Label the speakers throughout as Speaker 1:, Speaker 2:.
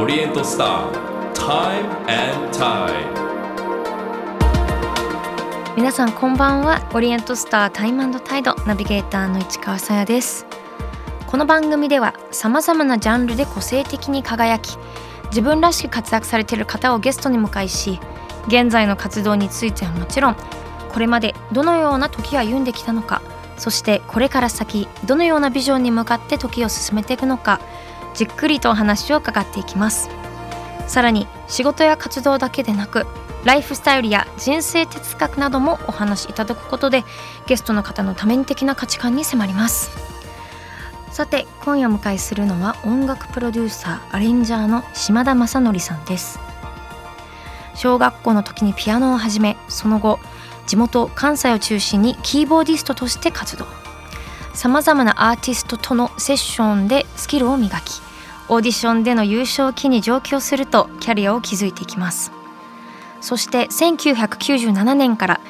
Speaker 1: オリエントスター Time and Tide
Speaker 2: 皆さんこんばんは。オリエントスタータイムタイドナビゲーターの市川さやです。この番組ではさまざまなジャンルで個性的に輝き自分らしく活躍されている方をゲストに迎えし現在の活動についてはもちろんこれまでどのような時を歩んできたのかそしてこれから先どのようなビジョンに向かって時を進めていくのかじっくりとお話を伺っていきます。さらに仕事や活動だけでなくライフスタイルや人生哲学などもお話しいただくことでゲストの方の多面的な価値観に迫ります。さて今夜お迎えするのは音楽プロデューサーアレンジャーの島田正則さんです。小学校の時にピアノを始めその後地元関西を中心にキーボーディストとして活動。さまざまなアーティストとのセッションでスキルを磨きオーディションでの優勝を機に上京するとキャリアを築いていきます。そして1997年から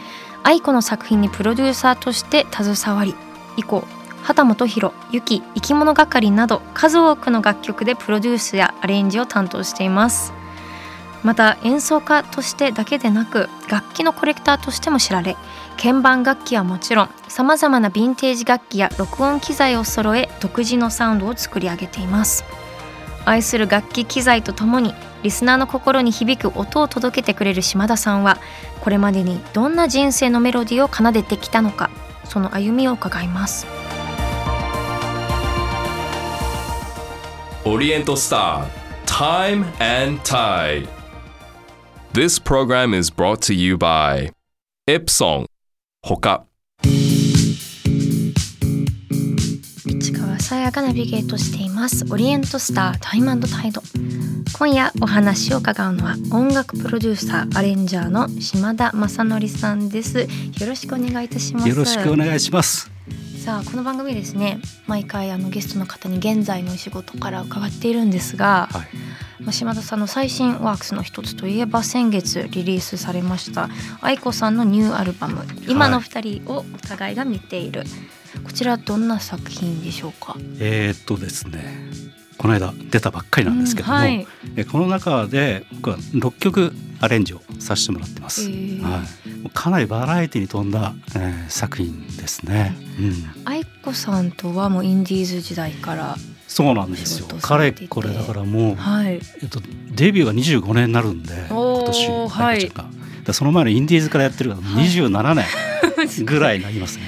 Speaker 2: 愛子の作品にプロデューサーとして携わり以降畑本博、ゆき、生き物係など数多くの楽曲でプロデュースやアレンジを担当しています。また演奏家としてだけでなく楽器のコレクターとしても知られ鍵盤楽器はもちろんさまざまなヴィンテージ楽器や録音機材を揃え独自のサウンドを作り上げています。愛する楽器機材とともにリスナーの心に響く音を届けてくれる島田さんはこれまでにどんな人生のメロディーを奏でてきたのかその歩みを伺います。
Speaker 1: オリエントスター Time and Tide. This program is brought to you by Epson ほか
Speaker 2: さやがナビゲートしています。オリエントスタータイムタイド。今夜お話を伺うのは音楽プロデューサーアレンジャーの島田正則さんです。よろしくお願いいたします。
Speaker 3: よろしくお願いします。
Speaker 2: さあこの番組ですね毎回あのゲストの方に現在のお仕事から伺っているんですが、
Speaker 3: はい。
Speaker 2: まあ島田さんの最新ワークスの一つといえば先月リリースされました愛子さんのニューアルバム「今の二人」をお互いが見ている、こちらどんな作品でしょうか？
Speaker 3: えー、っとですねこの間出たばっかりなんですけども、
Speaker 2: うんはい。
Speaker 3: えこの中で僕は6曲アレンジをさせてもらってます、
Speaker 2: へー。
Speaker 3: はい、かなりバラエティに富んだ、えー作品ですね、うん、
Speaker 2: 愛子さんとはもうインディーズ時代から
Speaker 3: そうなんですよ。
Speaker 2: 仕事さ
Speaker 3: かれ
Speaker 2: れて。いて
Speaker 3: これだからもう、
Speaker 2: はい。
Speaker 3: えっと、デビューが25年になるんで今年
Speaker 2: はい。
Speaker 3: 愛子ちゃんが、だからその前のインディーズからやってるから27年 ぐらいになりますね、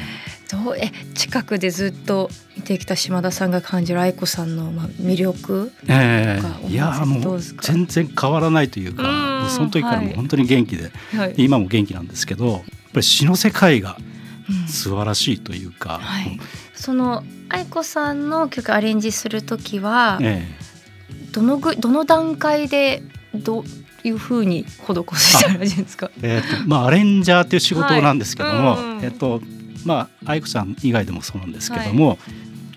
Speaker 2: どうえ近くでずっと見てきた島田さんが感じる愛子さんのまあ魅力
Speaker 3: え
Speaker 2: とか
Speaker 3: えいやもう全然変わらないというかその時からもう本当に元気で、
Speaker 2: はい、
Speaker 3: 今も元気なんですけどやっぱり詩の世界が
Speaker 2: うん。
Speaker 3: 素晴らしいというか、
Speaker 2: はい、その愛子さんの曲アレンジする時は
Speaker 3: え
Speaker 2: どのぐどの段階でどういうふうに施したらいいんですか？
Speaker 3: ええーとまあアレンジャーっていう仕事なんですけども、
Speaker 2: はい。うんうん。
Speaker 3: えっ、とまあ愛子さん以外でもそうなんですけども、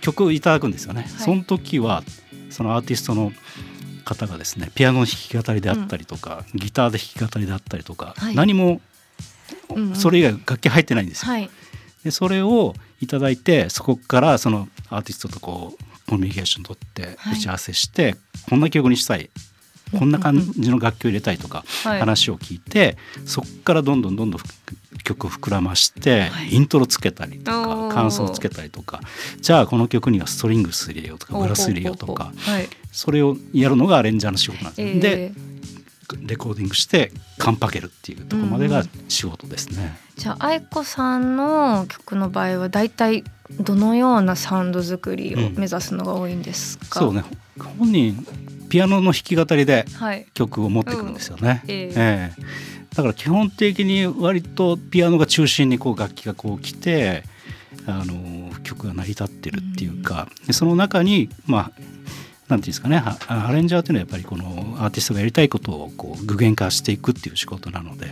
Speaker 3: 曲をいただくんですよね、その時はそのアーティストの方がですねピアノの弾き語りであったりとか、ギターで弾き語りであったりとか、
Speaker 2: はい。
Speaker 3: 何も
Speaker 2: うんうん。
Speaker 3: それ以外楽器入ってないんですよ。
Speaker 2: はい。
Speaker 3: でそれをいただいてそこからそのアーティストとこうコミュニケーション取って
Speaker 2: はい。
Speaker 3: 打ち合わせして、こんな曲にしたいこんな感じの楽器を入れたいとか
Speaker 2: はい
Speaker 3: 話を聞いて、そこからどんどんどんどん曲を膨らまして、
Speaker 2: はい
Speaker 3: イントロつけたりとか感想つけたりとかじゃあこの曲にはストリングス入れようとかブラス入れようとか。それをやるのがアレンジャーの仕事なんです、
Speaker 2: えー
Speaker 3: でレコーディングしてカンパケるっていうところまでが仕事ですね。
Speaker 2: じゃあ愛子さんの曲の場合はだいたいどのようなサウンド作りを目指すのが多いんですか。
Speaker 3: そうね本人ピアノの弾き語りで
Speaker 2: はい。
Speaker 3: 曲を持ってくるんですよね。
Speaker 2: うん。ええ。
Speaker 3: ええ。だから基本的に割とピアノが中心にこう楽器がこう来てあの曲が成り立ってるっていうか、でその中にまあなんていうんですかねあアレンジャーっていうのはやっぱりこのアーティストがやりたいことをこう具現化していくっていう仕事なので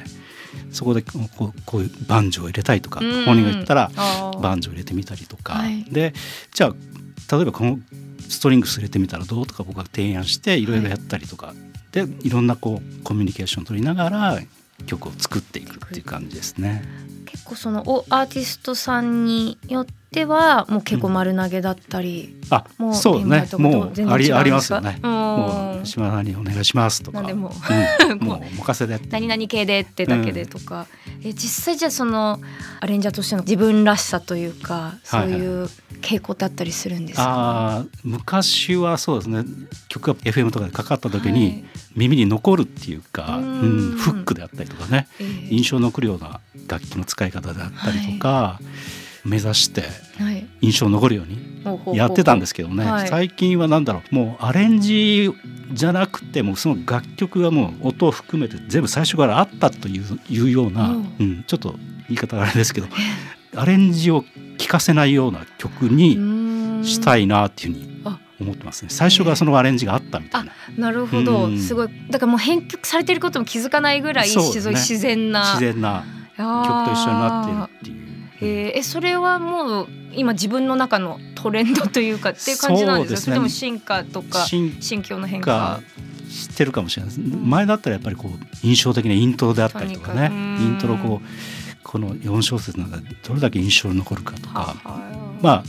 Speaker 3: そこでこうこういうバンジョーを入れたいとか
Speaker 2: うん。
Speaker 3: 本人が言ったらバンジョー入れてみたりとか、
Speaker 2: はい。
Speaker 3: でじゃあ例えばこのストリングス入れてみたらどうとか僕が提案していろいろやったりとか、でいろんなこうコミュニケーションを取りながら曲を作っていくっていう感じですね。
Speaker 2: 結構そのおアーティストさんによってはもう結構丸投げだったり、
Speaker 3: あ
Speaker 2: もう
Speaker 3: そうね。もうありありますよね。
Speaker 2: うん。
Speaker 3: もう島田にお願いしますとか。
Speaker 2: 何でも
Speaker 3: う。ん。もう。任せで
Speaker 2: 何々系でってだけでとか、え実際じゃあそのアレンジャーとしての自分らしさというかそういう傾向ってあったりするんですか、
Speaker 3: あー昔はそうですね。曲が FM とかでかかった時
Speaker 2: はい。
Speaker 3: に耳に残るっていうか、
Speaker 2: う
Speaker 3: うんんフックであったりとかね。
Speaker 2: えー
Speaker 3: 印象に残るような楽器の使い方であったりとか、目指して
Speaker 2: はい。
Speaker 3: 印象に残るようにやってたんですけどね、
Speaker 2: はい。
Speaker 3: 最近は何だろう。もうアレンジじゃなくてもうその楽曲がもう音を含めて全部最初からあったといういうような、
Speaker 2: うん。
Speaker 3: うん、ちょっと言い方があれですけどアレンジを聴かせないような曲にした
Speaker 2: い
Speaker 3: いなっていうふうに
Speaker 2: あ。
Speaker 3: 思ってますね。最初がそのアレンジがあったみたいな、
Speaker 2: なるほど、
Speaker 3: うん。
Speaker 2: すごい。だからもう編曲されてることも気づかないぐらい
Speaker 3: ね。
Speaker 2: 自然な。
Speaker 3: 自然な曲
Speaker 2: 曲
Speaker 3: と一緒になってるっていう。
Speaker 2: えー。えそれはもう今自分の中のトレンドというか っていう感じなんですか
Speaker 3: そ
Speaker 2: れとも進化とか
Speaker 3: 進
Speaker 2: 心境の変
Speaker 3: 化。
Speaker 2: 化
Speaker 3: してるかもしれないです、前だったらやっぱりこう印象的なイントロであったりとかね。イントロこうこの4小節の中でどれだけ印象に残るかとか。まあ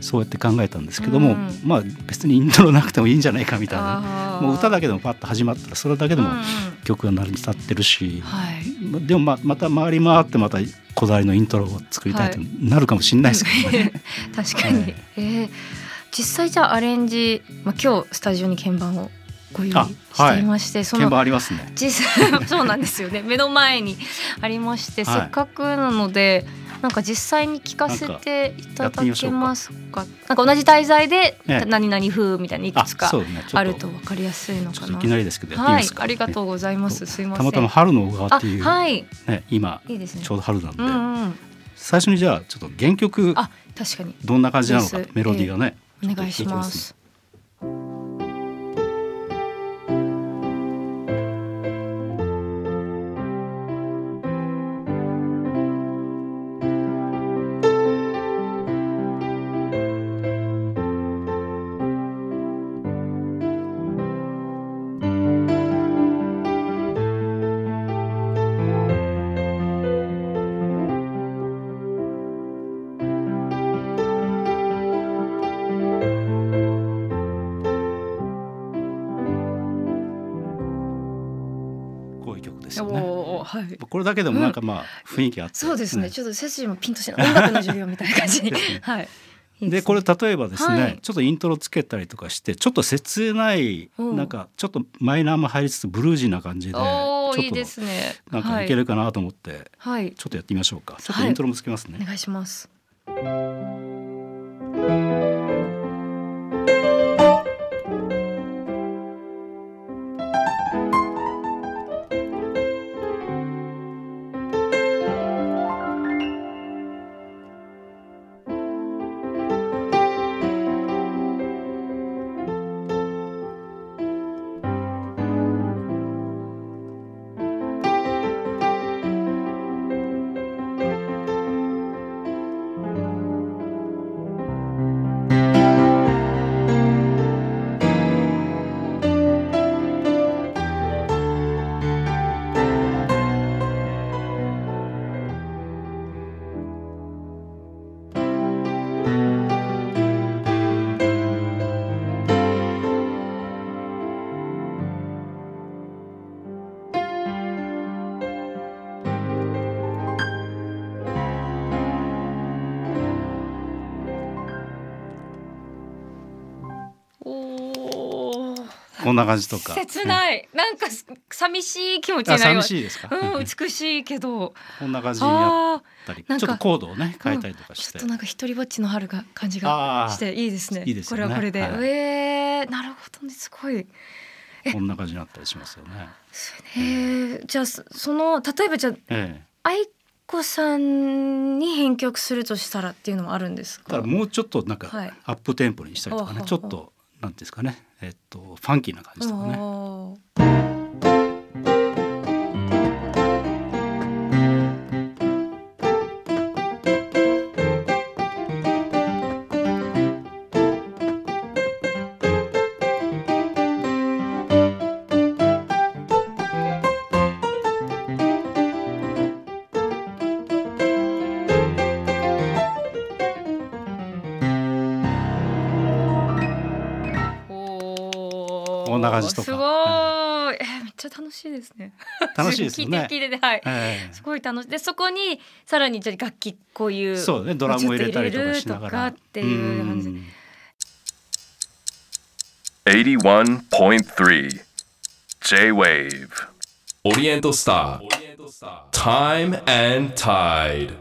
Speaker 3: そうやって考えたんですけども、
Speaker 2: うん。
Speaker 3: まあ別にイントロなくてもいいんじゃないかみたいな。もう歌だけでもパッと始まったらそれだけでも
Speaker 2: うんうん。
Speaker 3: 曲が成り立ってるし、
Speaker 2: はい。
Speaker 3: でもままた回り回ってまたこだわりのイントロを作りたいとなるかもしれないですけどね。
Speaker 2: 確かに、
Speaker 3: はい。
Speaker 2: えー実際じゃあアレンジ、まあ、今日スタジオに鍵盤をご用意
Speaker 3: あ
Speaker 2: していまして、そ
Speaker 3: 鍵
Speaker 2: の
Speaker 3: 盤ありますね。
Speaker 2: 実際 そうなんですよね。目の前にありまして、
Speaker 3: はい。
Speaker 2: せっかくなのでなんか実際に聞かせていただけますか？なんか同じ題材で
Speaker 3: ええ。
Speaker 2: 何々風みたいにいく
Speaker 3: あ
Speaker 2: つかあると分かりやすいのかな？
Speaker 3: ちょっといきなりですけど
Speaker 2: はい。
Speaker 3: ますか？
Speaker 2: ありがとうございます、すいません。
Speaker 3: たまたま春の小川
Speaker 2: あ
Speaker 3: っていう、
Speaker 2: はい。
Speaker 3: ね、今
Speaker 2: いいですね。
Speaker 3: ちょうど春なんで、
Speaker 2: うんうん。
Speaker 3: 最初にじゃあちょっと原曲
Speaker 2: あ確かに。
Speaker 3: どんな感じなのか？メロディーがね、
Speaker 2: お願いします
Speaker 3: ですよね。
Speaker 2: はい
Speaker 3: これだけでもなんかまあ雰囲気あって、
Speaker 2: そうですね。ちょっと背筋もピンとして音楽の授業みたいな感じに。
Speaker 3: ですね
Speaker 2: はい。
Speaker 3: これ例えばですね、
Speaker 2: はい
Speaker 3: ちょっとイントロつけたりとかしてちょっと切ない、
Speaker 2: うん
Speaker 3: なんかちょっとマイナーも入りつつブルージーな感じでちょっと。なんかいけるかなと思って、
Speaker 2: はい。はい。
Speaker 3: ちょっとやってみましょうかちょっ
Speaker 2: はい
Speaker 3: とイントロもつけますね、
Speaker 2: お願いします。
Speaker 3: こんな感じとか
Speaker 2: 切ない。なんかす寂しい気持ちに
Speaker 3: あ寂。しいですか、
Speaker 2: うん、美しいけど。
Speaker 3: こんな感じにや
Speaker 2: ああ。
Speaker 3: ったり
Speaker 2: なんか
Speaker 3: ちょっとコードをね変えたりとかして、
Speaker 2: ちょっとなんか一人ぼっちの春が感じがしていいですね。
Speaker 3: いいでね
Speaker 2: これはこれで。
Speaker 3: はい
Speaker 2: ええなるほどねすごい。
Speaker 3: こんな感じになったりしますよね。
Speaker 2: えー、じゃあそその例えばじゃあ
Speaker 3: ええ、
Speaker 2: 愛子さんに編曲するとしたらっていうのもあるんですか？
Speaker 3: ただもうちょっとなんか
Speaker 2: はい
Speaker 3: アップテンポにしたりとかね、
Speaker 2: あはは
Speaker 3: ちょっとなんですかね、えっとファンキーな感じとかね。んな感じとか。
Speaker 2: すごい、えーめっちゃ楽しいですね。
Speaker 3: 楽しいですよね。
Speaker 2: 聞いて聞いてて。はい。
Speaker 3: ええ。
Speaker 2: すごい楽しい。でそこにさらにじゃあ楽器こういう
Speaker 3: そうねドラムを入れたりとかしながら。
Speaker 2: っていう感じ。
Speaker 3: ん。
Speaker 1: 81.3 J-Wave Oriental Star. Time and Tide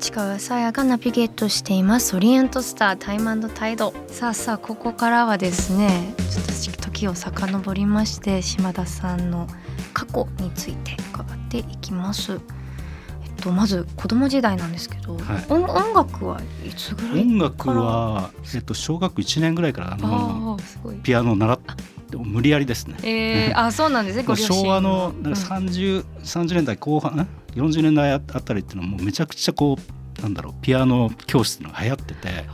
Speaker 2: 市川さやがナビゲートしています。オリエントスタータイムタイド。さあさあここからはですねちょっと時を遡りまして島田さんの過去について伺っていきます。えっとまず子供時代なんですけど、
Speaker 3: はい。
Speaker 2: 音音楽はいつぐらい
Speaker 3: 音楽は、えっと、小学1年ぐらいからあの
Speaker 2: ああすごい。
Speaker 3: ピアノを習っても無理やりですね。
Speaker 2: えー、あそうなんですね。
Speaker 3: 昭和のなんか
Speaker 2: うん
Speaker 3: 30、30年代後半ん？40年代あたりっていうのはもうめちゃくちゃこうなんだろうピアノ教室のが流行ってて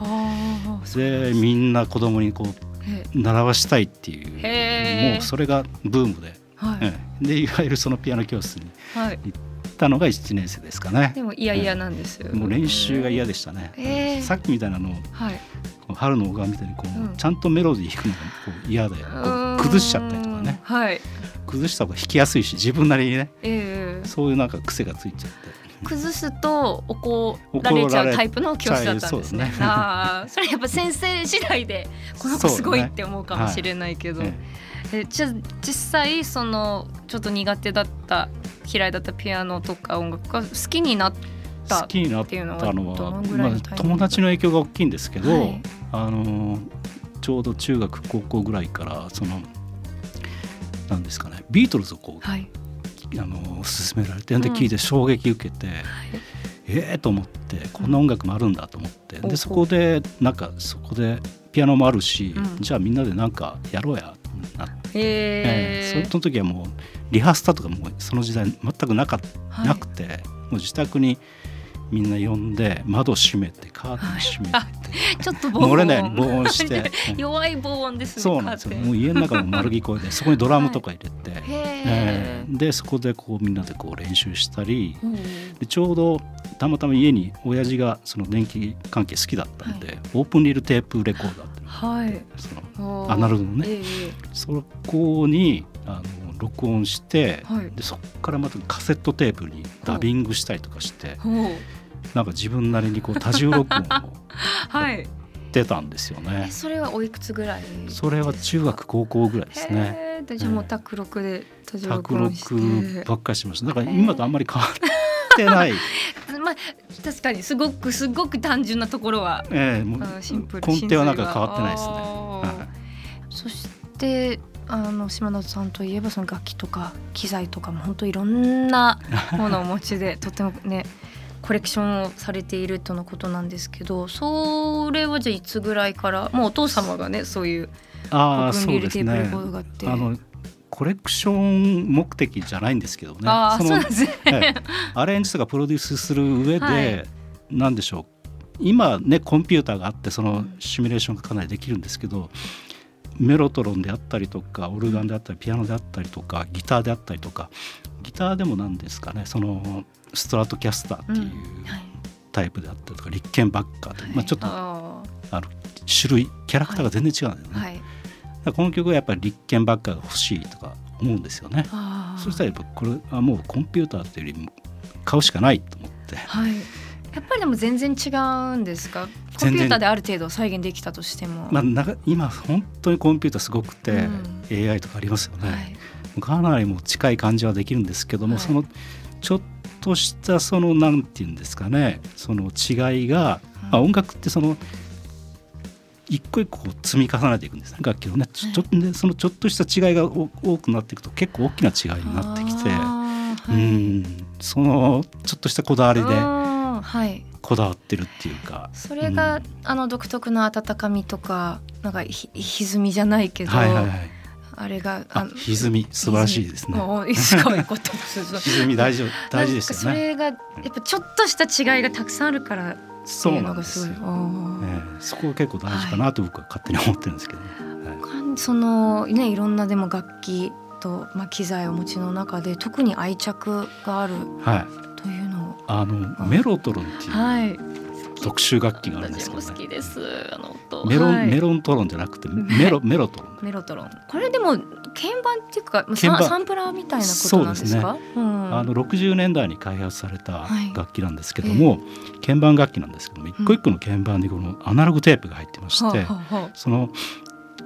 Speaker 3: でみんな子供にこう
Speaker 2: え
Speaker 3: 習わしたいっていうもうそれがブームで、
Speaker 2: はい、
Speaker 3: ええ。でいわゆるそのピアノ教室に
Speaker 2: はい、
Speaker 3: 行ったのが1年生ですかね。
Speaker 2: でもいやいやなんですよ、
Speaker 3: もう練習が嫌でしたね、
Speaker 2: えー。
Speaker 3: さっきみたいなのを
Speaker 2: はい。
Speaker 3: 春の小川みたいにこう、
Speaker 2: うん
Speaker 3: ちゃんとメロディー弾くのがこう嫌で崩しちゃったりとかね。
Speaker 2: はい。
Speaker 3: 崩した方が弾きやすいし自分なりにね。
Speaker 2: ええ。
Speaker 3: そういうなんか癖がついちゃって
Speaker 2: 崩すと怒られちゃうタイプの教師だったんですね。
Speaker 3: そね。
Speaker 2: ああ、それやっぱ先生次第でこの子すごいって思うかもしれないけど、
Speaker 3: え
Speaker 2: えじゃあ実際そのちょっと苦手だった嫌いだったピアノとか音楽が好きになっ
Speaker 3: え
Speaker 2: た
Speaker 3: 好きになっ
Speaker 2: っていうのは
Speaker 3: たの友達の影響が大きいんですけど、
Speaker 2: はい。
Speaker 3: あのちょうど中学高校ぐらいからそのなんですかねビートルズをこう、
Speaker 2: はい
Speaker 3: あの勧められてで
Speaker 2: うん。
Speaker 3: 聞いて衝撃受けて、ええと思ってこんな音楽もあるんだと思って、
Speaker 2: うん。
Speaker 3: でそこでなんかそこでピアノもあるし、
Speaker 2: うん。
Speaker 3: じゃあみんなでなんかやろうやってなって、
Speaker 2: えー。
Speaker 3: ええその時はもうリハーサルとかもうその時代全くなかなくて、もう自宅にみんな呼んで窓閉めてカーテン閉めて、
Speaker 2: はい。ちょっと防音。
Speaker 3: 漏れないように防音して。う ん
Speaker 2: 弱い防音ですね。
Speaker 3: そうなんですよ。もう家の中も丸聞こえで そこにドラムとか入れて、
Speaker 2: へ
Speaker 3: え
Speaker 2: え
Speaker 3: え。でそこでこうみんなでこう練習したり
Speaker 2: うん。
Speaker 3: でちょうどたまたま家に親父がその電気関係好きだったんで、オープンリールテープレコーダーっていうの
Speaker 2: はい。
Speaker 3: そのアナログのね。
Speaker 2: ええ。
Speaker 3: そこにあの録音して、
Speaker 2: はい
Speaker 3: でそこからまたカセットテープにダビングしたりとかしてなんか自分なりにこう多重録音を
Speaker 2: はい。
Speaker 3: 出たんですよ
Speaker 2: え
Speaker 3: ね。
Speaker 2: それはおいくつぐらい？
Speaker 3: それは中学高校ぐらいですね。
Speaker 2: じゃあもう卓録で多重録
Speaker 3: 卓
Speaker 2: 音して。
Speaker 3: 録ばっかりしました。だから今とあんまり変わってない。
Speaker 2: まあ確かにすごくすごく単純なところは
Speaker 3: ええもう
Speaker 2: あシンプル
Speaker 3: 根底はなんか変わってないですね。はい
Speaker 2: そしてあの島田さんといえばその楽器とか機材とかも本当いろんなものをお持ちでとてもね コレクションをされているとのことなんですけどそれはじゃあいつぐらいからもうお父様がねそういう
Speaker 3: あそうですね。
Speaker 2: あ
Speaker 3: のコレクション目的じゃないんですけどね。そのアレンジとかプロデュースする上で、
Speaker 2: はい。
Speaker 3: なんでしょう。今ねコンピューターがあってそのシミュレーションがかなりできるんですけどメロトロンであったりとかオルガンであったりピアノであったりとかギターであったりとかギターでもなんですかねそのストラトキャスターっていう
Speaker 2: はい。
Speaker 3: タイプであったりとか、リッケンバッカーで、まあ、ちょっとあ
Speaker 2: あ
Speaker 3: の種類キャラクターが全然違うんだよね、
Speaker 2: ーはい。
Speaker 3: だからこの曲はやっぱりリッケンバッカーが欲しいとか思うんですよね。そしたらやっぱこれはもうコンピューターというよりも買うしかないと思って。
Speaker 2: はい。やっぱりでも全然違うんですか？コンピューターである程度再現できたとしても、
Speaker 3: まあ、今本当にコンピューターすごくて、
Speaker 2: うん。
Speaker 3: AI とかありますよね、
Speaker 2: はい。
Speaker 3: かなりもう近い感じはできるんですけども、
Speaker 2: はい。
Speaker 3: そのちょっとしたそのなんていうんですかねその違いが、まあ、音楽ってその一個一個積み重ねていくんですね楽器のね。ちょっとねそのちょっとした違いがお多くなっていくと結構大きな違いになってきて、
Speaker 2: はい。
Speaker 3: ん。そのちょっとしたこだわりで。
Speaker 2: うんはい
Speaker 3: こだわってるっていうか。
Speaker 2: それが、
Speaker 3: うん。
Speaker 2: あの独特の温かみとかなんかひ歪みじゃないけど、
Speaker 3: はいはいはい。
Speaker 2: あれが
Speaker 3: あ歪み素晴らしいですね。
Speaker 2: すごいこと
Speaker 3: 歪み大事 大事ですよね。
Speaker 2: それがやっぱちょっとした違いがたくさんあるから
Speaker 3: そ
Speaker 2: いうう
Speaker 3: なんですよ。
Speaker 2: のがすごい。あー。
Speaker 3: ええそこが結構大事かなと僕は勝手に思ってるんですけどね。はい
Speaker 2: そのねいろんなでも楽器と、まあ、機材をお持ちの中で特に愛着がある
Speaker 3: はい、あのメロトロンっていう
Speaker 2: はい。
Speaker 3: 特殊楽器があるんですけど、ね、
Speaker 2: 好きです。あの音
Speaker 3: メロン、
Speaker 2: はい。
Speaker 3: メロントロンじゃなくて メロメロトロン。
Speaker 2: メロトロン。これでも鍵盤っていうかササンプラーみたいなことなんですか？うん。
Speaker 3: あの60年代に開発された
Speaker 2: はい
Speaker 3: 楽器なんですけども、鍵盤楽器なんですけども一個一個の鍵盤にこのアナログテープが入ってまして、
Speaker 2: はあは
Speaker 3: その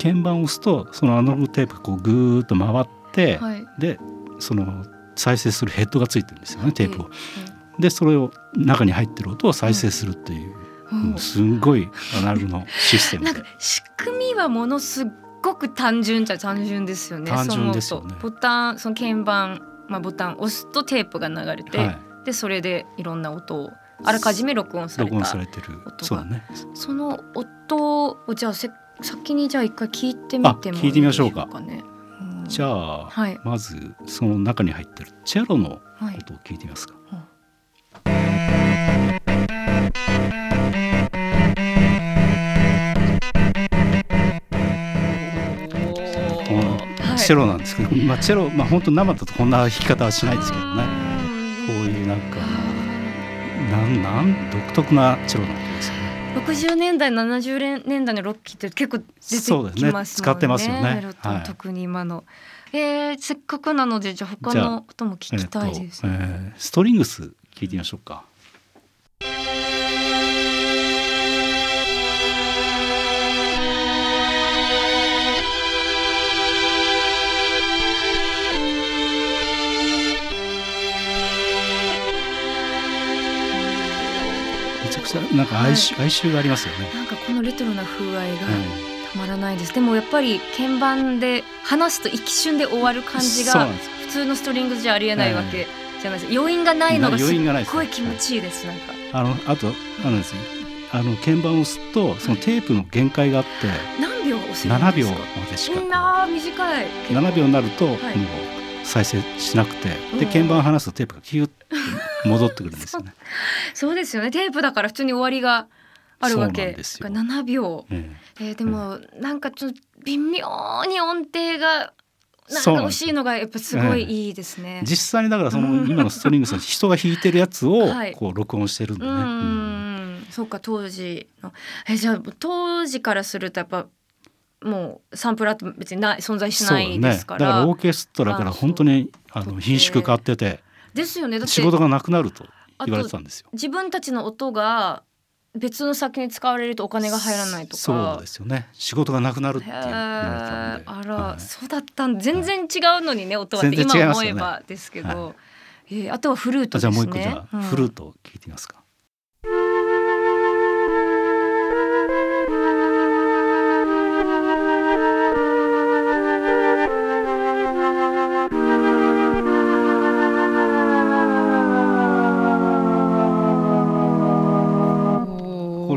Speaker 3: 鍵盤を押すとそのアナログテープがこうぐーっと回って、
Speaker 2: あはい。
Speaker 3: でその再生するヘッドがついてるんですよねテープを。
Speaker 2: え
Speaker 3: でそれを中に入ってる音を再生するっていう、
Speaker 2: え
Speaker 3: うん。すんごいアナログのシステムで。
Speaker 2: なんか仕組みはものすごく単純じゃ単純ですよね。
Speaker 3: 単純ですよね。
Speaker 2: ボタンその鍵盤まあボタンを押すとテープが流れて、
Speaker 3: はい、
Speaker 2: でそれでいろんな音をあらかじめ録音され
Speaker 3: 録音さ
Speaker 2: た
Speaker 3: れてる。
Speaker 2: 音が。
Speaker 3: そうだね。
Speaker 2: その音をじゃあせ先にじゃあ一回聞いてみても
Speaker 3: いてみましょうか。
Speaker 2: ね。うん。
Speaker 3: じゃあ、
Speaker 2: はい。
Speaker 3: まずその中に入ってるチェロの
Speaker 2: はい。
Speaker 3: 音を聞いてみますか、
Speaker 2: はい
Speaker 3: チェロなんですけど、まあチェロまあ本当生だとこんな弾き方はしないですけどね。こういうなんかなんなん独特なチェロの音ですよね。
Speaker 2: 60年代70年代のロッキーって結構出てきますもんね。
Speaker 3: 使ってますよね。
Speaker 2: 特に今の、えー、せっかくなのでじゃあ他の音も聞きたいです、
Speaker 3: えっとえーストリングス聞いてみましょうか、めちゃくちゃなんか哀愁,、哀愁がありますよね、
Speaker 2: なんかこのレトロな風合いが
Speaker 3: え
Speaker 2: たまらないです、でもやっぱり鍵盤で話すと一瞬で終わる
Speaker 3: え
Speaker 2: 感じが普通のストリングスじゃありえないわけじゃないです。余韻がないのがす
Speaker 3: 余韻がないです
Speaker 2: っごい気持ちいいです。なんか。
Speaker 3: あのあとあのですねあの鍵盤を押すとそのテープの限界があって
Speaker 2: 何秒押せるん
Speaker 3: 7秒
Speaker 2: ですか？
Speaker 3: までしか。
Speaker 2: みんな短い
Speaker 3: 7秒になるともう
Speaker 2: はい
Speaker 3: 再生しなくてで
Speaker 2: うん。
Speaker 3: 鍵盤を離すとテープがキュッと戻ってくるんですよね。
Speaker 2: そうですよね。テープだから普通に終わりがあるわ
Speaker 3: そうな
Speaker 2: け
Speaker 3: んですよ。
Speaker 2: 7秒。
Speaker 3: え
Speaker 2: え。ーでもなんかちょっと微妙に音程がなんか惜しいのがやっぱすごいいいですね。
Speaker 3: え。実際にだからその
Speaker 2: うん
Speaker 3: 今のストリングスは人が弾いてるやつを
Speaker 2: はい。
Speaker 3: こう録音してるんで
Speaker 2: う
Speaker 3: ね。うん。
Speaker 2: ん、そうか当時の。えじゃあ当時からするとやっぱもうサンプラーって別にない存在しない
Speaker 3: ねだか
Speaker 2: ですから。
Speaker 3: らオーケストラから本当にあの品種変わってて
Speaker 2: ですよね。
Speaker 3: 仕事がなくなると言われてたんですよ。
Speaker 2: 自分たちの音が別の先に使われるとお金が入らないとか。
Speaker 3: そうですよね。仕事がなくなるって
Speaker 2: へ
Speaker 3: 言われてたんで。
Speaker 2: ーあら、
Speaker 3: はい。
Speaker 2: そうだったん全然違うのにね音はって今思えばですけど、
Speaker 3: は
Speaker 2: えーあとはフルート
Speaker 3: あじゃ
Speaker 2: ですね
Speaker 3: あもう一個じゃあ
Speaker 2: うん。
Speaker 3: フルート聞いてみますか。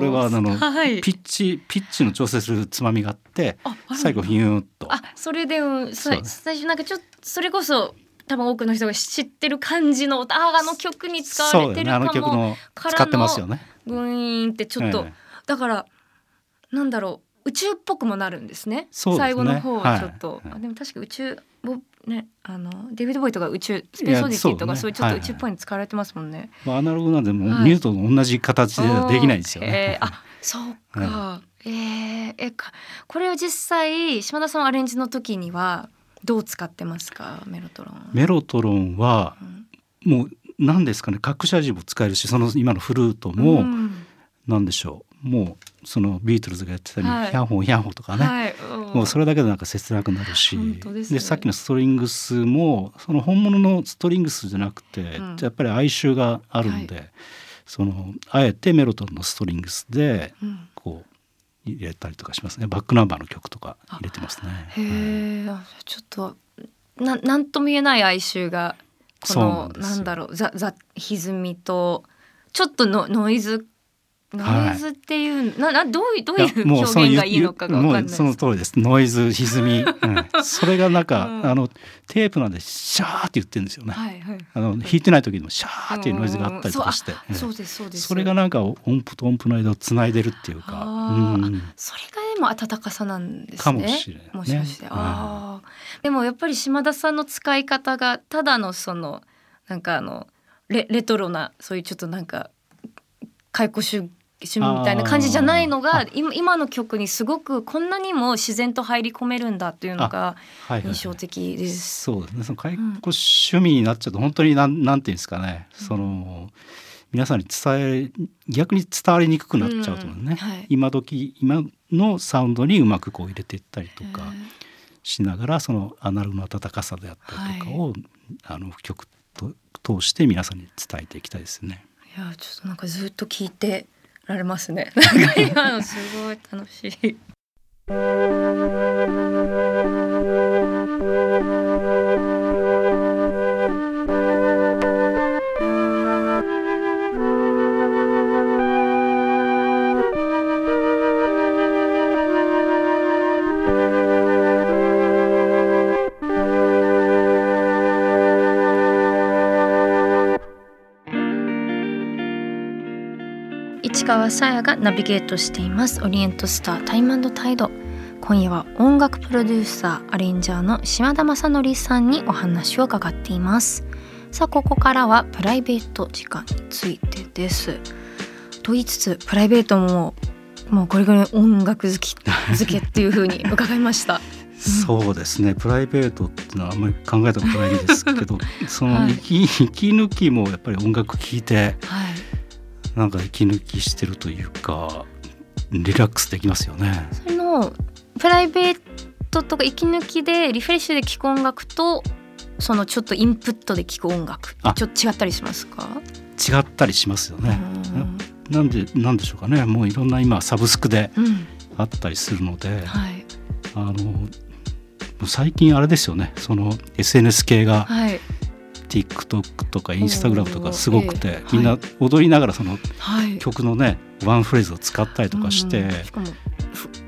Speaker 3: れはあの
Speaker 2: はい、
Speaker 3: ピッチピッチの調整するつまみがあって最後ヒューッと。
Speaker 2: あそれでうん最初なんかちょっとそれこそ多分多くの人が知ってる感じの音ああの曲に使われてるかも
Speaker 3: よね。あの曲の
Speaker 2: からの
Speaker 3: 使ってますよね。
Speaker 2: ブーンってちょっと、
Speaker 3: ええ。
Speaker 2: だからなんだろう宇宙っぽくもなるんですね。最後の方はちょっと、
Speaker 3: はい。はい。
Speaker 2: あでも確か宇宙ボねあのデビッド・ボーイとか宇宙スペースオディシーとかそういうちょっと宇宙っぽいの使われてますもんね。
Speaker 3: まあ、アナログなんでもう
Speaker 2: はい。
Speaker 3: ミュートと同じ形ではできないですよね。
Speaker 2: えーあそうか、えーえかこれを実際島田さんはアレンジの時にはどう使ってますか？メロトロン。
Speaker 3: メロトロンは
Speaker 2: うん。
Speaker 3: もう何ですかね隠し味も使えるしその今のフルートも
Speaker 2: ん。
Speaker 3: 何でしょうもうそのビートルズがやってたり、
Speaker 2: はい。
Speaker 3: ヒャンホンヒャンホンとかね、
Speaker 2: はい、
Speaker 3: もうそれだけでなんか切なくなるし。
Speaker 2: ですね。
Speaker 3: さっきのストリングスもその本物のストリングスじゃなくて、
Speaker 2: うん。
Speaker 3: やっぱり哀愁があるんで、そのあえてメロトンのストリングスで
Speaker 2: うん。
Speaker 3: こう入れたりとかしますね。バックナンバーの曲とか入れてますね。
Speaker 2: へえ、あちょっとななんとも言えない哀愁がこのなんだろうざざ歪みとちょっとのノイズノイズっていう、ななどういうどう
Speaker 3: い
Speaker 2: う表現がいいのかがわかんない
Speaker 3: その通りです。ノイズ歪み、うん。それがなんか、
Speaker 2: うん。
Speaker 3: あのテープなんでシャーって言ってるんですよね、
Speaker 2: はいはい。
Speaker 3: あの弾いてない時にもシャーっていうノイズがあったりとかして、
Speaker 2: うん。そうですそうです。
Speaker 3: それがなんか音符と音符の間をつないでるっていうか、うん
Speaker 2: それがでも温かさなんですね。
Speaker 3: かもしれないね。
Speaker 2: もしかして。
Speaker 3: うん。
Speaker 2: ああ。でもやっぱり島田さんの使い方がただのそのなんかあのレレトロなそういうちょっとなんか解雇主趣味みたいな感じじゃないのが今今の曲にすごくこんなにも自然と入り込めるんだっていうのが印象的です。
Speaker 3: はい。はい、そうですね。その介護趣味になっちゃうと本当になんなんていうんですかね、うん、その皆さんに伝え逆に伝わりにくくなっちゃうと思うね、うん。はい、今時今のサウンドにうまくこう入れていったりとかしながらそのアナログの温かさであったりとかを、はい、あの曲と通して皆さんに伝えていきたいですね。
Speaker 2: いやちょっとなんかずっと聞いてられますね。なんか今のすごい楽しい。川さやがナビゲートしています。オリエントスタータイムタイド。今夜は音楽プロデューサーアレンジャーの島田正則さんにお話を伺っています。さあここからはプライベート時間についてです。と言いつつプライベートももうこれぐらい音楽好き好きっていう風に伺いました。
Speaker 3: そうですね。プライベートっていうのはあんまり考えたことないんですけど その息,、はい、息抜きもやっぱり音楽聴いて、はいなんか息抜きしてるというかリラックスできますよね。
Speaker 2: そのプライベートとか息抜きでリフレッシュで聴く音楽とそのちょっとインプットで聴く音楽ちょっと違ったりしますか？
Speaker 3: 違ったりしますよね。なんでなんでしょうかね。もういろんな今サブスクであったりするので、うんはい、あの最近あれですよね。その SNS 系が、はい TikTok とかインスタグラムとかすごくて、みんな踊りながらその曲のね、ワンフレーズを使ったりとかして、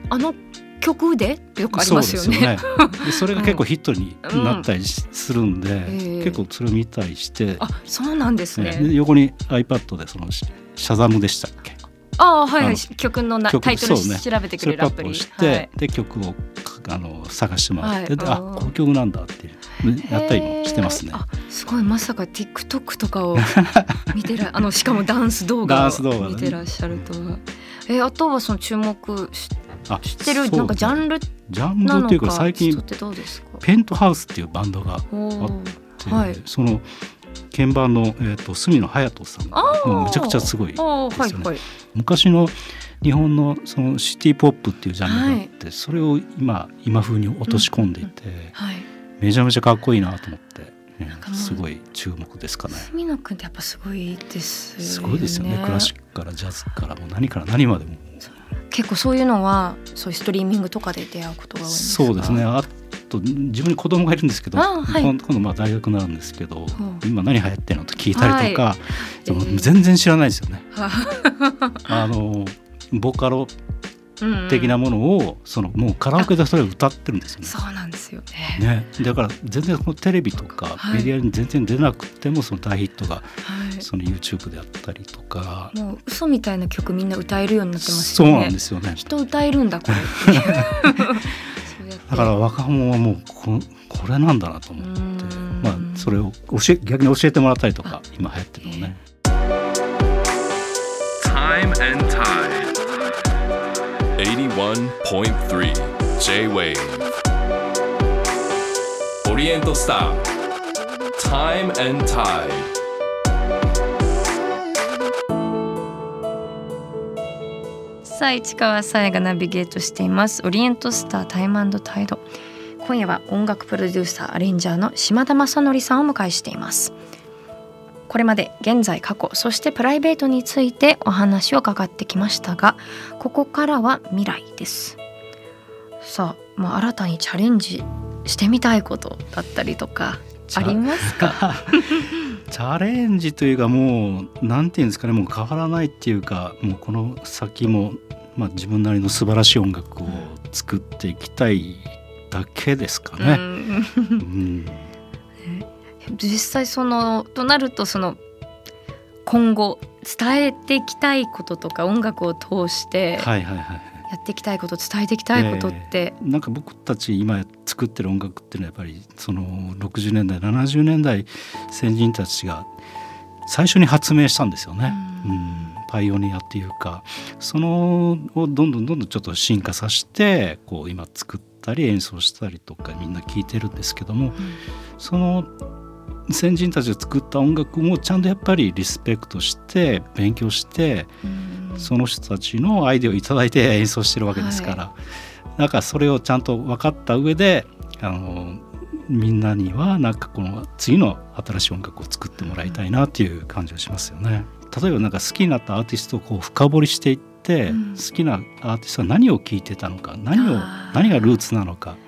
Speaker 2: あの曲でよくありますよね。そ
Speaker 3: れが結構ヒットになったりするんで、うん、結構それを見たりして、
Speaker 2: あそうなんですね。
Speaker 3: 横に iPad でそのシャザムでしたっけ？
Speaker 2: あはい、はい、曲のなタイトル、ね、調べてくれるアプリ。
Speaker 3: して、はい、で曲をあの探してもらって、はい、あこの曲なんだってやったりもしてますね。
Speaker 2: すごいまさか TikTok とかを 見てらあのしかもダンス動画を見てらっしゃると。は。ね、えあとはその注目し知ってるなんかジャンルジ
Speaker 3: ャンルっていうか最近ペントハウスっていうバンドがあって、はい、その鍵盤の、えーと、隅野隼人さんもむちゃくちゃすごいですよね。はいはい、昔の日本のそのシティ・ポップっていうジャンルがあって、はい、それを今今風に落とし込んでいて、うんうん。はい、めちゃめちゃかっこいいなと思って。すごい注目ですかね。
Speaker 2: 隅野君ってやっぱすごいです、ね、
Speaker 3: すごいですよね。クラシックからジャズからもう何から何までも。
Speaker 2: 結構そういうのはそういうストリーミングとかで出会うことが多い
Speaker 3: そうですね。あと自分に子供がいるんですけど、はい、今度まあ大学なんですけど、今何流行ってるのと聞いたりとか、はい、全然知らないですよね。あのボカロ的なものをそのもうカラオケでそれを歌ってるんですよね。
Speaker 2: そうなんですよね。
Speaker 3: ねだから全然このテレビとかメディアに全然出なくてもその大ヒットがその YouTube であったりとか、
Speaker 2: もう嘘みたいな曲みんな歌えるようになってます
Speaker 3: よね。そうなんですよね。
Speaker 2: 人歌えるんだこれ。
Speaker 3: だから若者はもうここれなんだなと思ってまあそれを教え逆に教えてもらったりとか今流行ってるのね。Time 81.3 J-Wave オリエントスター。Time and Tide
Speaker 2: さあ市川さやがナビゲートしています。オリエントスタータイムタイド。今夜は音楽プロデューサーアレンジャーの島田正則さんをお迎えしています。これまで現在過去そしてプライベートについてお話を伺ってきましたがここからは未来です。さあ、まあ、新たにチャレンジしてみたいことだったりとかありますか？
Speaker 3: チャレンジというかもうなんていうんですかねもう変わらないっていうかもうこの先も、まあ、自分なりの素晴らしい音楽を作っていきたいだけですかね。うん、うん
Speaker 2: 実際そのとなるとその今後伝えていきたいこととか音楽を通してやっていきたいこと伝えていきたいことって、
Speaker 3: えー、なんか僕たち今作ってる音楽っていうのはやっぱりその60年代70年代先人たちが最初に発明したんですよね。うん、パイオニアっていうかそのをどんどんどんどんちょっと進化させてこう今作ったり演奏したりとかみんな聴いてるんですけども、その先人たちが作った音楽もちゃんとやっぱりリスペクトして勉強して、その人たちのアイデアを頂いて演奏してるわけですから、だからそれをちゃんと分かった上であのみんなにはなんかこの次の新しい音楽を作ってもらいたいなっていう感じがしますよね。例えばなんか好きになったアーティストをこう深掘りしていって、
Speaker 2: うん。
Speaker 3: 好きなアーティストは何を聴いてたのか何を何がルーツなのか
Speaker 2: はい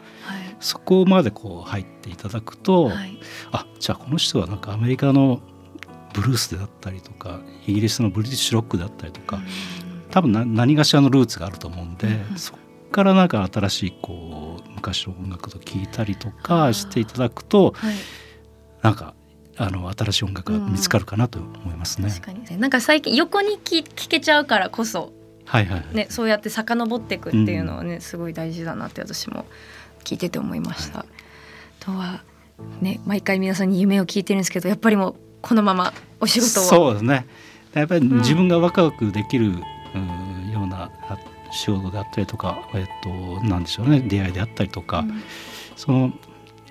Speaker 3: そこまでこう入っていただくと、
Speaker 2: はい。
Speaker 3: あじゃあこの人はなんかアメリカのブルースであったりとかイギリスのブリティッシュロックであったりとか、多分な何がしらのルーツがあると思うんで、
Speaker 2: うん。うん
Speaker 3: そこからなんか新しいこう昔の音楽と聴いたりとかしていただくと
Speaker 2: はい。
Speaker 3: なんかあの新しい音楽が見つかるかなと思いますね。
Speaker 2: 確かにね。なんか最近横に聞聞けちゃうからこそ
Speaker 3: はいはいはい、
Speaker 2: ねそうやって遡っていくっていうのはね、すごい大事だなって私も聞いてて思いました。あとはね毎回皆さんに夢を聞いてるんですけどやっぱりもうこのままお仕事を。
Speaker 3: そうですね。やっぱり
Speaker 2: ん
Speaker 3: 自分がワクワクできる、うんようなあ仕事であったりとか、えっと、なんでしょうね出会いであったりとか、
Speaker 2: うん。
Speaker 3: その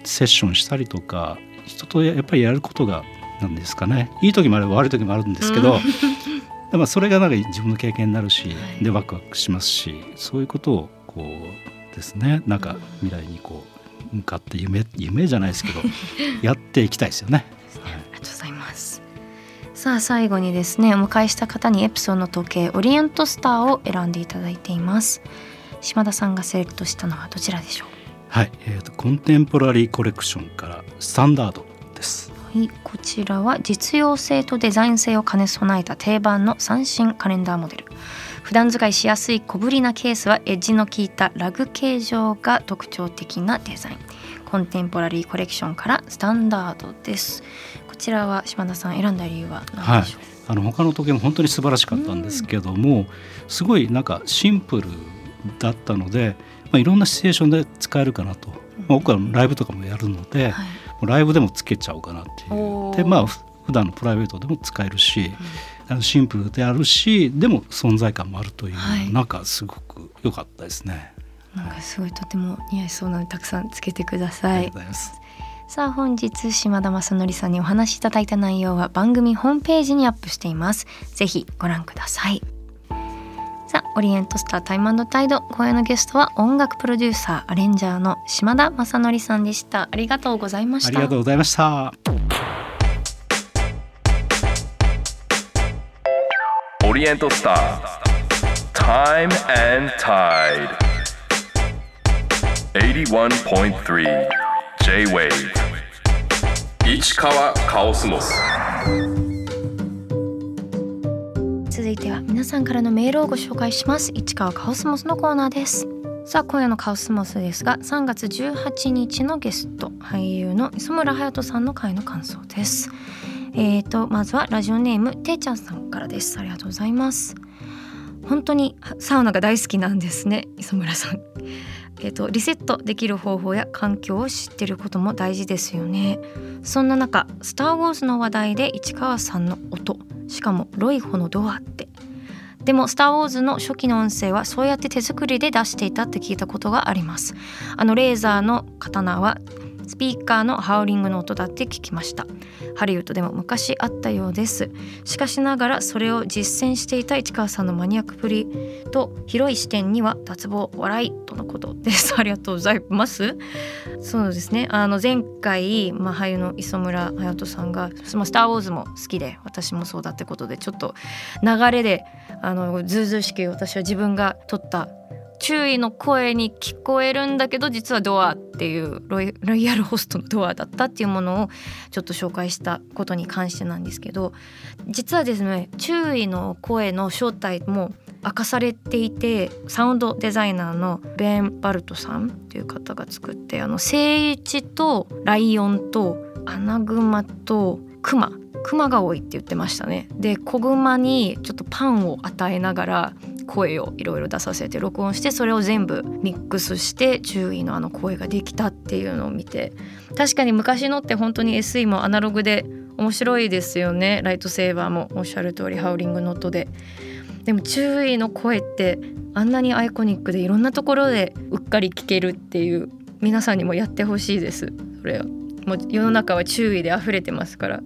Speaker 3: セッションしたりとか人とやっぱりやることがなんですかね。いい時もあれば悪い時もあるんですけど、
Speaker 2: うん。
Speaker 3: でもそれがなんか自分の経験になるし、
Speaker 2: はい。
Speaker 3: でワクワクしますしそういうことをこうですねなんか未来にこう向かって夢夢じゃないですけど やっていきたいですよね。はい
Speaker 2: ありがとうございます。さあ最後にですねお迎えした方にエプソンの時計オリエントスターを選んでいただいています。島田さんがセレクトしたのはどちらでしょう？
Speaker 3: はい、えーとコンテンポラリーコレクションからスタンダードです。
Speaker 2: はい、こちらは実用性とデザイン性を兼ね備えた定番の三振カレンダーモデル普段使いしやすい小ぶりなケースはエッジの効いたラグ形状が特徴的なデザイン。コンテンポラリーコレクションからスタンダードです。こちらは島田さん選んだ理由は何でしょう、
Speaker 3: あの他の時計も本当に素晴らしかったんですけども、すごいなんかシンプルだったので、まあ、いろんなシチュエーションで使えるかなと、まあ僕はライブとかもやるので、
Speaker 2: はい。
Speaker 3: ライブでもつけちゃおうかなっていう。でまあふ普段のプライベートでも使えるし、あのシンプルであるしでも存在感もあるという、
Speaker 2: はい。
Speaker 3: なんかすごく良かったですね。
Speaker 2: なんかすごいとても似合いそうなのでたくさんつけてくだ
Speaker 3: あ
Speaker 2: さい。
Speaker 3: りがとうございます。
Speaker 2: さあ本日島田正則さんにお話しいただいた内容は番組ホームページにアップしています。ぜひご覧ください。さあオリエントスタータイムタイド今夜のゲストは音楽プロデューサーアレンジャーの島田正則さんでした。ありがとうございました。
Speaker 3: ありがとうございました。
Speaker 1: オリエントスター。Time and Tide 81.3 J-Wave 市川カオスモス。
Speaker 2: 続いては皆さんからのメールをご紹介します。市川カオスモスのコーナーです。さあ今夜のカオスモスですが3月18日のゲスト俳優の磯村勇斗さんの回の感想です。えーとまずはラジオネームてーちゃんさんからです。ありがとうございます。本当にサウナが大好きなんですね。磯村さん。えーとリセットできる方法や環境を知ってることも大事ですよね。そんな中「スター・ウォーズ」の話題で市川さんの音。しかもロイホのドアって。でも「スター・ウォーズ」の初期の音声はそうやって手作りで出していたって聞いたことがあります。あのレーザーの刀はスピーカーのハウリングの音だって聞きました。ハリウッドでも昔あったようです。しかしながらそれを実践していた市川さんのマニアックぶりと広い視点には脱帽笑いとのことです。ありがとうございます。そうですね。あの前回、まあ、俳優の磯村勇斗さんが「そのスター・ウォーズ」も好きで私もそうだってことでちょっと流れであのずうずうしく私は自分が撮った注意の声に聞こえるんだけど実はドアっていうロイヤルホストのドアだったっていうものをちょっと紹介したことに関してなんですけど実はですね注意の声の正体も明かされていてサウンドデザイナーのベン・バルトさんっていう方が作ってあのセイウチとライオンとアナグマとクマクマが多いって言ってましたね。で子グマにちょっとパンを与えながら声をいろいろ出させて録音してそれを全部ミックスして注意のあの声ができたっていうのを見て。確かに昔のって本当に SE もアナログで面白いですよね。ライトセーバーもおっしゃる通りハウリングノットで。でも注意の声ってあんなにアイコニックでいろんなところでうっかり聞けるっていう皆さんにもやってほしいです。それは。もう世の中は注意で溢れてますから。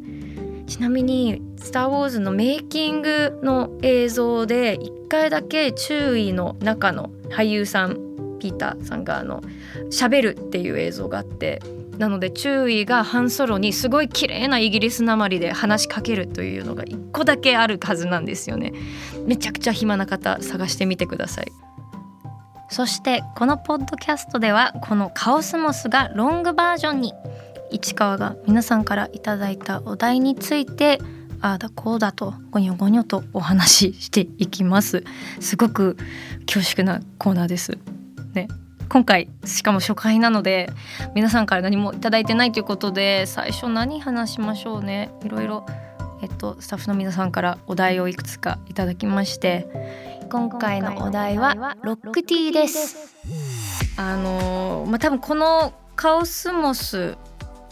Speaker 2: ちなみに「スター・ウォーズ」のメイキングの映像で1回だけ注意の中の俳優さんピーターさんがあの喋るっていう映像があってなので注意がハンソロにすごい綺麗なイギリスなまりで話しかけるというのが1個だけあるはずなんですよね。めちゃくちゃ暇な方探してみてください。そしてこのポッドキャストではこのカオスモスがロングバージョンに。市川が皆さんからいただいたお題についてああだこうだとゴニョゴニョとお話ししていきます。すごく恐縮なコーナーです。ね。今回しかも初回なので皆さんから何も頂いてないということで最初何話しましょうね。いろいろえっとスタッフの皆さんからお題をいくつかいただきまして今回のお題はロックティーです。あのまあ多分このカオスモス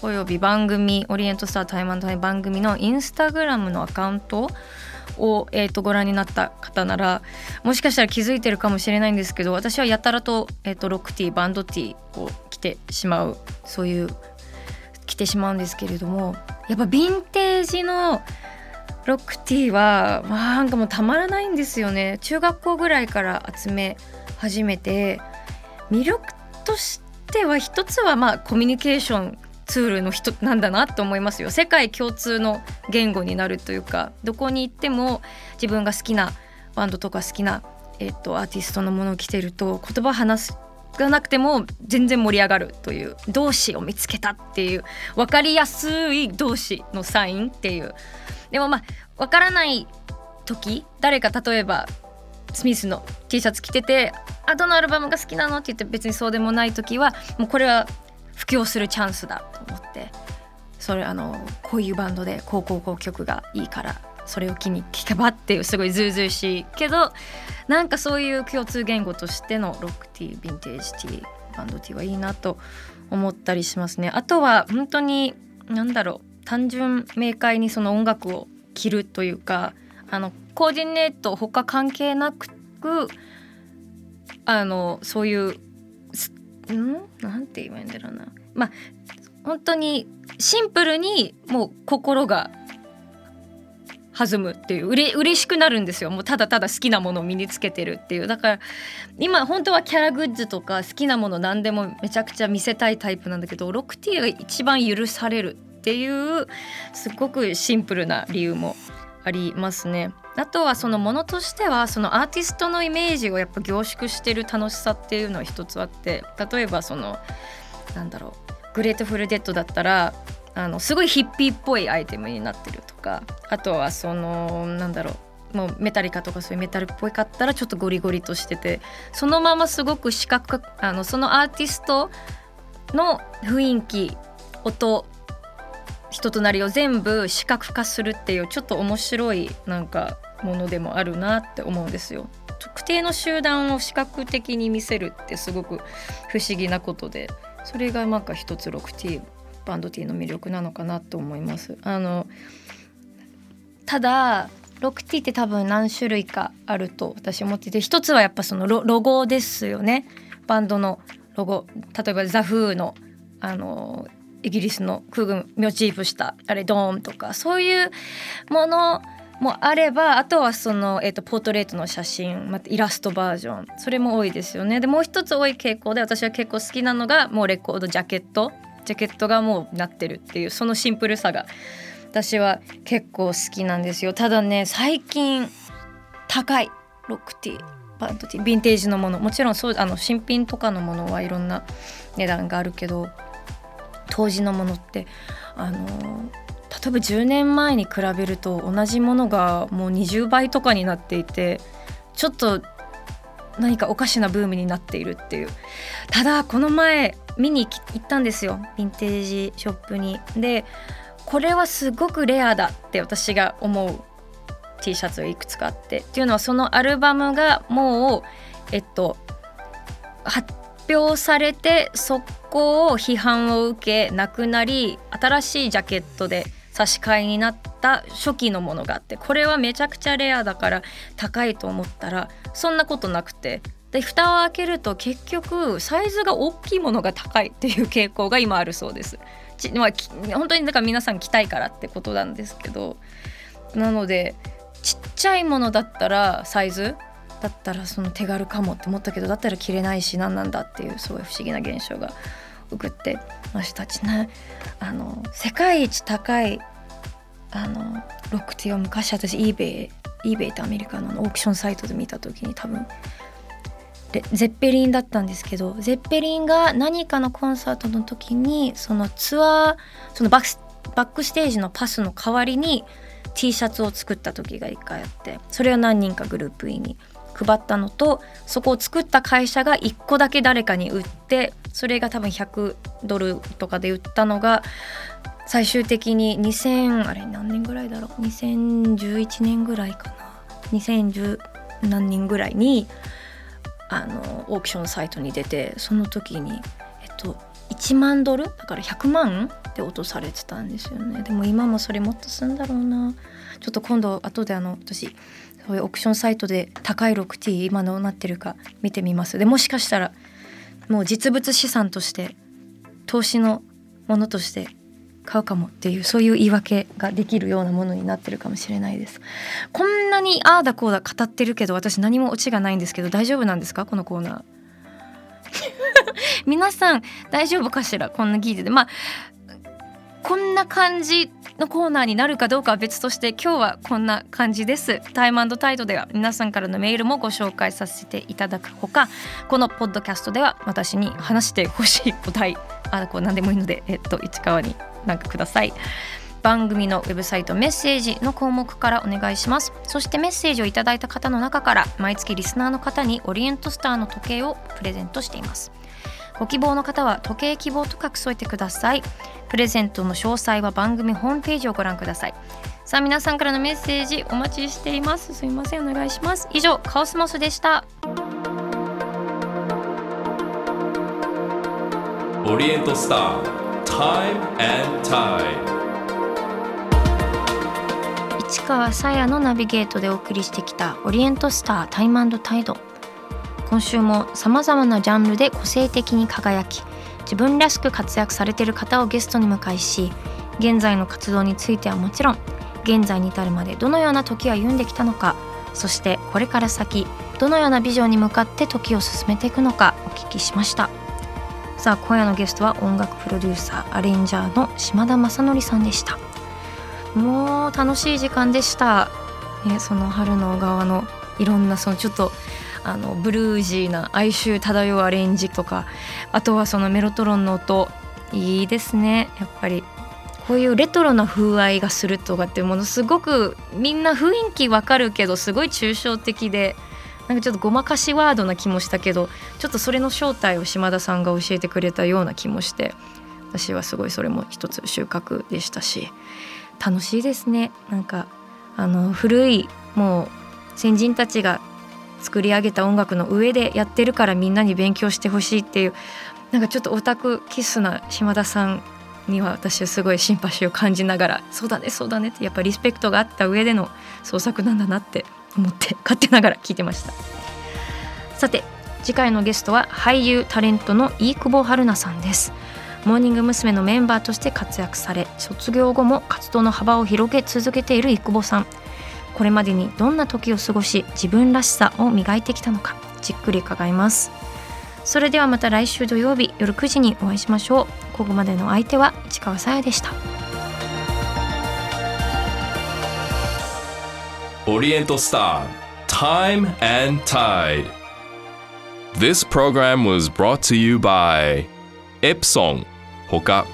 Speaker 2: および番組オリエントスタータイマンタイ番組のインスタグラムのアカウントを、えー、とご覧になった方ならもしかしたら気づいてるかもしれないんですけど私はやたらと,、えー、とロックティーバンドティーを着てしまうそういう着てしまうんですけれどもやっぱヴィンテージのロックティーは、まあ、なんかもうたまらないんですよね。中学校ぐらいから集め始めて魅力としては一つはまあコミュニケーションツールの人なんだなと思いますよ世界共通の言語になるというかどこに行っても自分が好きなバンドとか好きな、えっと、アーティストのものを着てると言葉話すがなくても全然盛り上がるという動詞を見つけたっていう分かりやすい動詞のサインっていうでもまあ分からない時誰か例えばスミスの T シャツ着てて「あどのアルバムが好きなの?」って言って別にそうでもない時はもうこれは布教するチャンスだと思ってそれあのこういうバンドでこうこうこう曲がいいからそれを機に聴けばっていうすごいずうずうしいけどなんかそういう共通言語としてのロックティーヴィンテージティーバンドティーはいいなと思ったりしますね。あとは本当に何だろう単純明快にその音楽を着るというかあのコーディネート他関係なくあのそういうん？なんて言えばいいんだろうな。まあ本当にシンプルにもう心が弾むっていううれ嬉しくなるんですよ。もうただただ好きなものを身につけてるっていう。だから今本当はキャラグッズとか好きなもの何でもめちゃくちゃ見せたいタイプなんだけどロックティーが一番許されるっていうすごくシンプルな理由もありますね。あとはそのものとしてはそのアーティストのイメージをやっぱ凝縮してる楽しさっていうのは一つあって例えばそのなんだろうグレイトフルデッドだったらあのすごいヒッピーっぽいアイテムになってるとかあとはそのなんだろうもうメタリカとかそういうメタルっぽいかったらちょっとゴリゴリとしててそのまますごく視覚あのそのアーティストの雰囲気音人となりを全部視覚化するっていうちょっと面白いなんかものでもあるなって思うんですよ。特定の集団を視覚的に見せるってすごく不思議なことでそれがなんか一つ 6T バンド T の魅力なのかなと思います。あのただ 6T って多分何種類かあると私思ってて一つはやっぱそのロロゴですよねバンドのロゴ例えばザ・フーのあのイギリスの空軍モチーフしたあれドーンとかそういうものもあればあとはその、えーと、ポートレートの写真またイラストバージョンそれも多いですよね。でもう一つ多い傾向で私は結構好きなのがもうレコードジャケット。ジャケットがもうなってるっていうそのシンプルさが私は結構好きなんですよ。ただね最近高い。ロックティー。バンドティー。ヴィンテージのもの。もちろんそうあの新品とかのものはいろんな値段があるけど当時のものって。あの例えば10年前に比べると同じものがもう20倍とかになっていてちょっと何かおかしなブームになっているっていう。ただこの前見に行ったんですよヴィンテージショップに。でこれはすごくレアだって私が思う T シャツがいくつかあって。っていうのはそのアルバムがもうえっと発表されて速攻を批判を受けなくなり新しいジャケットで差し替えになった初期のものがあってこれはめちゃくちゃレアだから高いと思ったらそんなことなくて。で蓋を開けると結局サイズが大きいものが高いっていう傾向が今あるそうです。ちまあ、本当にだから皆さん着たいからってことなんですけど。なのでちっちゃいものだったらサイズ？だったらその手軽かもって思ったけどだったら着れないし何なんだっていうすごい不思議な現象が起こってましたちなあの世界一高いあのロックティーを昔私 eBay, eBay ってアメリカのオークションサイトで見た時に多分ゼッペリンだったんですけどゼッペリンが何かのコンサートの時にそのツアーそのバックバックステージのパスの代わりに T シャツを作った時が一回あってそれを何人かグループに配ったのとそこを作った会社が1個だけ誰かに売ってそれが多分100ドルとかで売ったのが最終的に2000あれ何年ぐらいだろう？2011年ぐらいかな。2010何人ぐらいにあのオークションサイトに出てその時にえっと1万ドル？だから100万で落とされてたんですよね。でも今もそれもっとすんだろうな。ちょっと今度後であの私そういうオークションサイトで高い 6T 今どうなってるか見てみます。でもしかしたらもう実物資産として投資のものとして買うかもっていうそういう言い訳ができるようなものになってるかもしれないです。こんなにああだこうだ語ってるけど私何もオチがないんですけど大丈夫なんですか？このコーナー。皆さん大丈夫かしら？こんな聞いててまあこんな感じのコーナーになるかどうかは別として今日はこんな感じです。タイムタイトでは皆さんからのメールもご紹介させていただくほかこのポッドキャストでは私に話してほしいお題あこう何でもいいので、えっと、市川になんかください。番組のウェブサイトメッセージの項目からお願いします。そしてメッセージをいただいた方の中から毎月リスナーの方にオリエントスターの時計をプレゼントしています。ご希望の方は時計希望と書き添えてください。プレゼントの詳細は番組ホームページをご覧ください。さあ皆さんからのメッセージお待ちしています。すみませんお願いします。以上カオスモスでした。
Speaker 1: オリエントスター Time and Tide
Speaker 2: 市川さやのナビゲートでお送りしてきたオリエントスタータイムタイド今週もさまざまなジャンルで個性的に輝き自分らしく活躍されている方をゲストに迎えし現在の活動についてはもちろん現在に至るまでどのような時を歩んできたのかそしてこれから先どのようなビジョンに向かって時を進めていくのかお聞きしました。さあ今夜のゲストは音楽プロデューサーアレンジャーの島田正則さんでした。もう楽しい時間でした、ね、その春の小川のいろんなそのちょっとあのブルージーな哀愁漂うアレンジとかあとはそのメロトロンの音。いいですね。やっぱり。こういうレトロな風合いがするとかってものすごくみんな雰囲気わかるけどすごい抽象的でなんかちょっとごまかしワードな気もしたけどちょっとそれの正体を島田さんが教えてくれたような気もして私はすごいそれも一つ収穫でしたし楽しいですね。なんかあの古いもう先人たちが作り上げた音楽の上でやってるからみんなに勉強してほしいっていうなんかちょっとオタクキスな島田さんには私はすごいシンパシーを感じながら。そうだねそうだねってやっぱリスペクトがあった上での創作なんだなって思って勝手ながら聞いてました。さて次回のゲストは俳優タレントの飯久保春菜さんです。モーニング娘。のメンバーとして活躍され卒業後も活動の幅を広げ続けている飯久保さん。これまでにどんな時を過ごし自分らしさを磨いてきたのかじっくり伺います。それではまた来週土曜日夜9時にお会いしましょう。ここまでの相手は市川さやでした。
Speaker 1: オリエントスター Time and Tide. This program was brought to you by Epson ほか